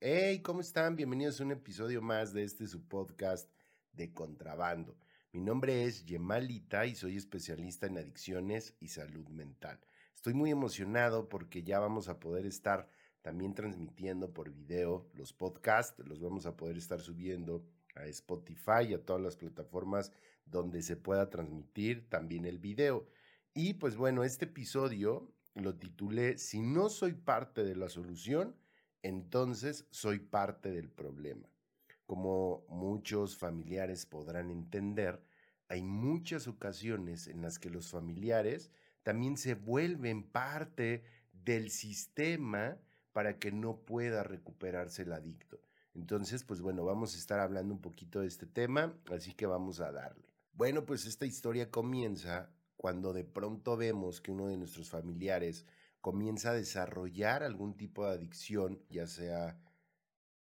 Hey, ¿cómo están? Bienvenidos a un episodio más de este su podcast de contrabando. Mi nombre es Yemalita y soy especialista en adicciones y salud mental. Estoy muy emocionado porque ya vamos a poder estar también transmitiendo por video los podcasts, los vamos a poder estar subiendo a Spotify y a todas las plataformas donde se pueda transmitir también el video. Y pues bueno, este episodio lo titulé Si no soy parte de la solución, entonces soy parte del problema. Como muchos familiares podrán entender, hay muchas ocasiones en las que los familiares también se vuelven parte del sistema para que no pueda recuperarse el adicto. Entonces, pues bueno, vamos a estar hablando un poquito de este tema, así que vamos a darle. Bueno, pues esta historia comienza cuando de pronto vemos que uno de nuestros familiares comienza a desarrollar algún tipo de adicción, ya sea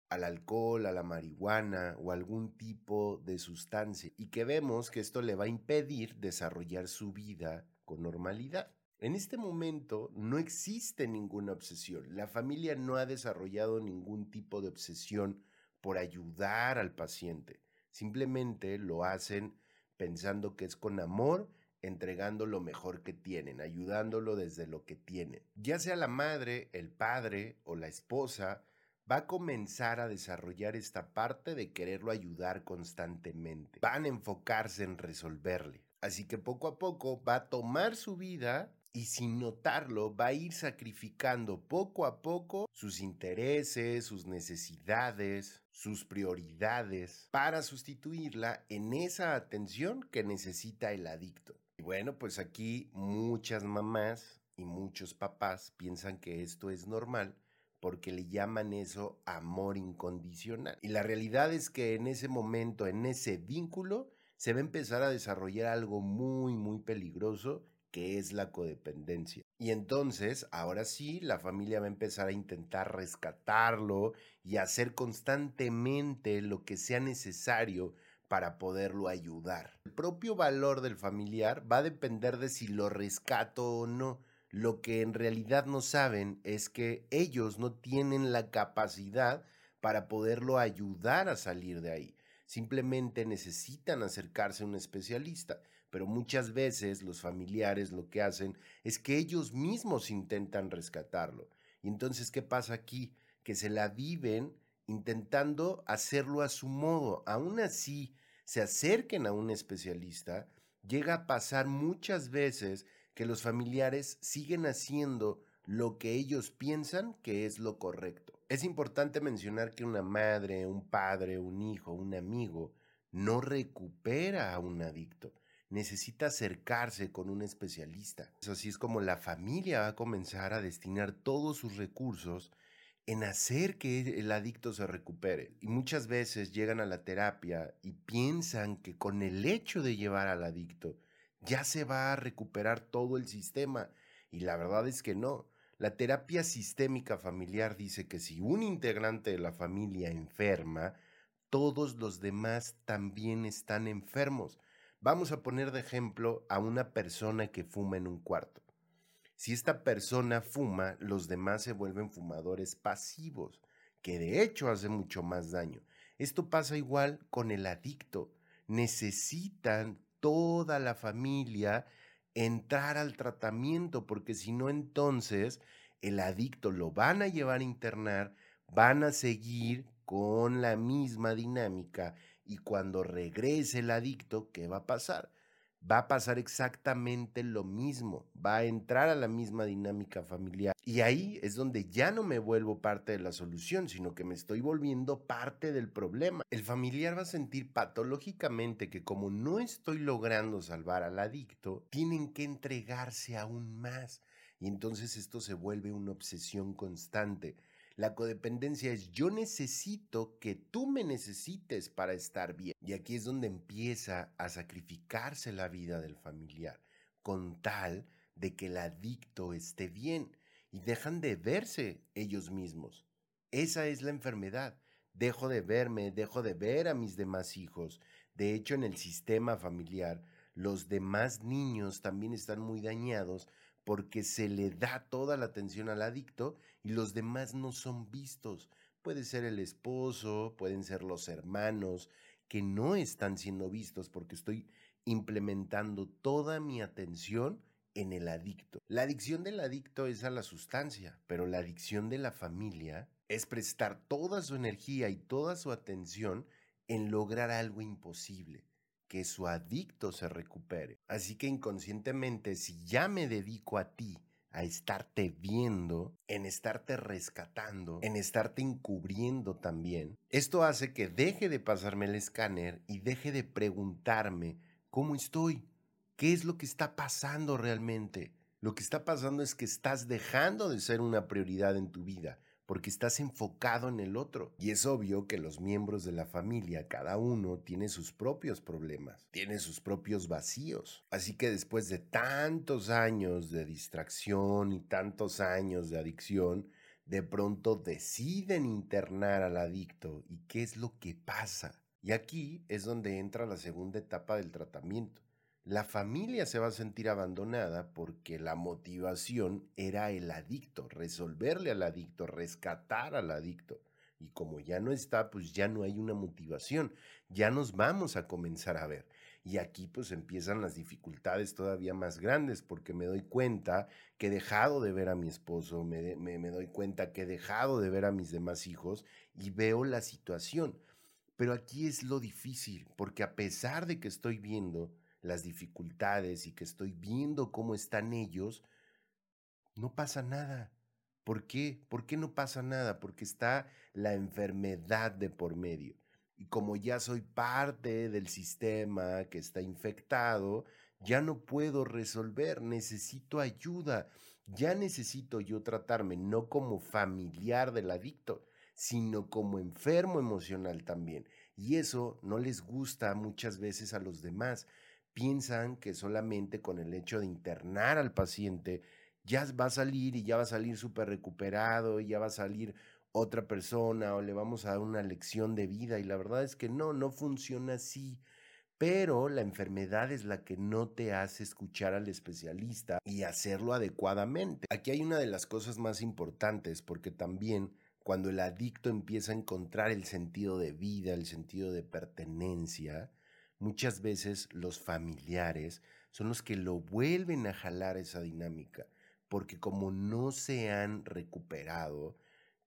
al alcohol, a la marihuana o algún tipo de sustancia, y que vemos que esto le va a impedir desarrollar su vida con normalidad. En este momento no existe ninguna obsesión. La familia no ha desarrollado ningún tipo de obsesión por ayudar al paciente. Simplemente lo hacen pensando que es con amor entregando lo mejor que tienen, ayudándolo desde lo que tienen. Ya sea la madre, el padre o la esposa, va a comenzar a desarrollar esta parte de quererlo ayudar constantemente. Van a enfocarse en resolverle. Así que poco a poco va a tomar su vida y sin notarlo va a ir sacrificando poco a poco sus intereses, sus necesidades, sus prioridades para sustituirla en esa atención que necesita el adicto. Y bueno, pues aquí muchas mamás y muchos papás piensan que esto es normal porque le llaman eso amor incondicional. Y la realidad es que en ese momento, en ese vínculo, se va a empezar a desarrollar algo muy, muy peligroso que es la codependencia. Y entonces, ahora sí, la familia va a empezar a intentar rescatarlo y hacer constantemente lo que sea necesario para poderlo ayudar. El propio valor del familiar va a depender de si lo rescato o no. Lo que en realidad no saben es que ellos no tienen la capacidad para poderlo ayudar a salir de ahí. Simplemente necesitan acercarse a un especialista, pero muchas veces los familiares lo que hacen es que ellos mismos intentan rescatarlo. Y entonces, ¿qué pasa aquí? Que se la viven intentando hacerlo a su modo. Aún así, se acerquen a un especialista, llega a pasar muchas veces que los familiares siguen haciendo lo que ellos piensan que es lo correcto. Es importante mencionar que una madre, un padre, un hijo, un amigo no recupera a un adicto. Necesita acercarse con un especialista. Así es como la familia va a comenzar a destinar todos sus recursos en hacer que el adicto se recupere. Y muchas veces llegan a la terapia y piensan que con el hecho de llevar al adicto ya se va a recuperar todo el sistema. Y la verdad es que no. La terapia sistémica familiar dice que si un integrante de la familia enferma, todos los demás también están enfermos. Vamos a poner de ejemplo a una persona que fuma en un cuarto. Si esta persona fuma, los demás se vuelven fumadores pasivos, que de hecho hace mucho más daño. Esto pasa igual con el adicto. Necesitan toda la familia entrar al tratamiento, porque si no entonces el adicto lo van a llevar a internar, van a seguir con la misma dinámica y cuando regrese el adicto, ¿qué va a pasar? Va a pasar exactamente lo mismo, va a entrar a la misma dinámica familiar. Y ahí es donde ya no me vuelvo parte de la solución, sino que me estoy volviendo parte del problema. El familiar va a sentir patológicamente que como no estoy logrando salvar al adicto, tienen que entregarse aún más. Y entonces esto se vuelve una obsesión constante la codependencia es yo necesito que tú me necesites para estar bien. Y aquí es donde empieza a sacrificarse la vida del familiar, con tal de que el adicto esté bien y dejan de verse ellos mismos. Esa es la enfermedad. Dejo de verme, dejo de ver a mis demás hijos. De hecho, en el sistema familiar, los demás niños también están muy dañados porque se le da toda la atención al adicto y los demás no son vistos. puede ser el esposo, pueden ser los hermanos, que no están siendo vistos porque estoy implementando toda mi atención en el adicto. La adicción del adicto es a la sustancia, pero la adicción de la familia es prestar toda su energía y toda su atención en lograr algo imposible, que su adicto se recupere. Así que inconscientemente, si ya me dedico a ti, a estarte viendo, en estarte rescatando, en estarte encubriendo también, esto hace que deje de pasarme el escáner y deje de preguntarme cómo estoy, qué es lo que está pasando realmente. Lo que está pasando es que estás dejando de ser una prioridad en tu vida porque estás enfocado en el otro. Y es obvio que los miembros de la familia, cada uno tiene sus propios problemas, tiene sus propios vacíos. Así que después de tantos años de distracción y tantos años de adicción, de pronto deciden internar al adicto. ¿Y qué es lo que pasa? Y aquí es donde entra la segunda etapa del tratamiento la familia se va a sentir abandonada porque la motivación era el adicto, resolverle al adicto, rescatar al adicto. Y como ya no está, pues ya no hay una motivación, ya nos vamos a comenzar a ver. Y aquí pues empiezan las dificultades todavía más grandes porque me doy cuenta que he dejado de ver a mi esposo, me, me doy cuenta que he dejado de ver a mis demás hijos y veo la situación. Pero aquí es lo difícil porque a pesar de que estoy viendo, las dificultades y que estoy viendo cómo están ellos, no pasa nada. ¿Por qué? ¿Por qué no pasa nada? Porque está la enfermedad de por medio. Y como ya soy parte del sistema que está infectado, ya no puedo resolver, necesito ayuda. Ya necesito yo tratarme no como familiar del adicto, sino como enfermo emocional también. Y eso no les gusta muchas veces a los demás piensan que solamente con el hecho de internar al paciente ya va a salir y ya va a salir súper recuperado y ya va a salir otra persona o le vamos a dar una lección de vida y la verdad es que no, no funciona así. Pero la enfermedad es la que no te hace escuchar al especialista y hacerlo adecuadamente. Aquí hay una de las cosas más importantes porque también cuando el adicto empieza a encontrar el sentido de vida, el sentido de pertenencia, muchas veces los familiares son los que lo vuelven a jalar esa dinámica, porque como no se han recuperado,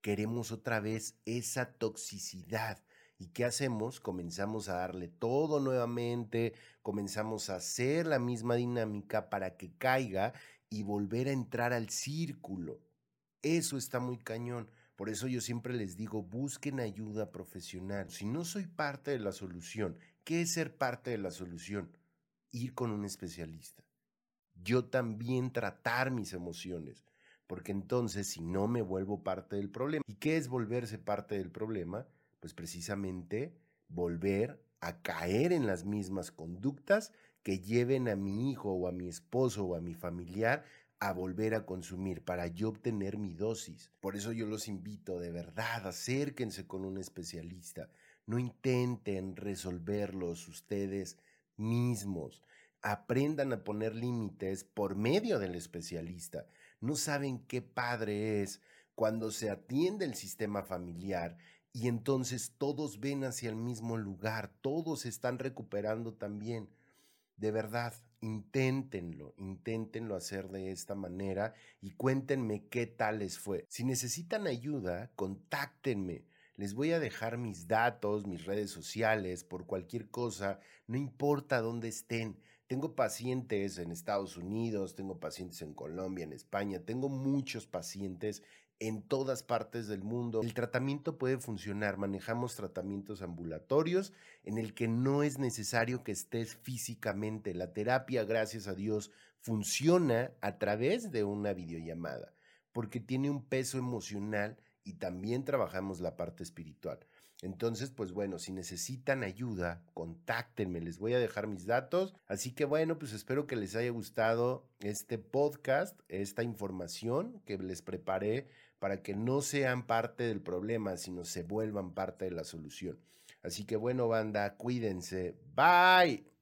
queremos otra vez esa toxicidad. ¿Y qué hacemos? Comenzamos a darle todo nuevamente, comenzamos a hacer la misma dinámica para que caiga y volver a entrar al círculo. Eso está muy cañón. Por eso yo siempre les digo, busquen ayuda profesional. Si no soy parte de la solución ¿Qué es ser parte de la solución? Ir con un especialista. Yo también tratar mis emociones, porque entonces si no me vuelvo parte del problema. ¿Y qué es volverse parte del problema? Pues precisamente volver a caer en las mismas conductas que lleven a mi hijo o a mi esposo o a mi familiar a volver a consumir para yo obtener mi dosis. Por eso yo los invito de verdad, acérquense con un especialista. No intenten resolverlos ustedes mismos. Aprendan a poner límites por medio del especialista. No saben qué padre es cuando se atiende el sistema familiar y entonces todos ven hacia el mismo lugar, todos están recuperando también. De verdad, inténtenlo, inténtenlo hacer de esta manera y cuéntenme qué tal les fue. Si necesitan ayuda, contáctenme. Les voy a dejar mis datos, mis redes sociales, por cualquier cosa, no importa dónde estén. Tengo pacientes en Estados Unidos, tengo pacientes en Colombia, en España, tengo muchos pacientes en todas partes del mundo. El tratamiento puede funcionar. Manejamos tratamientos ambulatorios en el que no es necesario que estés físicamente. La terapia, gracias a Dios, funciona a través de una videollamada porque tiene un peso emocional y también trabajamos la parte espiritual. Entonces, pues bueno, si necesitan ayuda, contáctenme, les voy a dejar mis datos. Así que bueno, pues espero que les haya gustado este podcast, esta información que les preparé para que no sean parte del problema, sino se vuelvan parte de la solución. Así que bueno, banda, cuídense. Bye.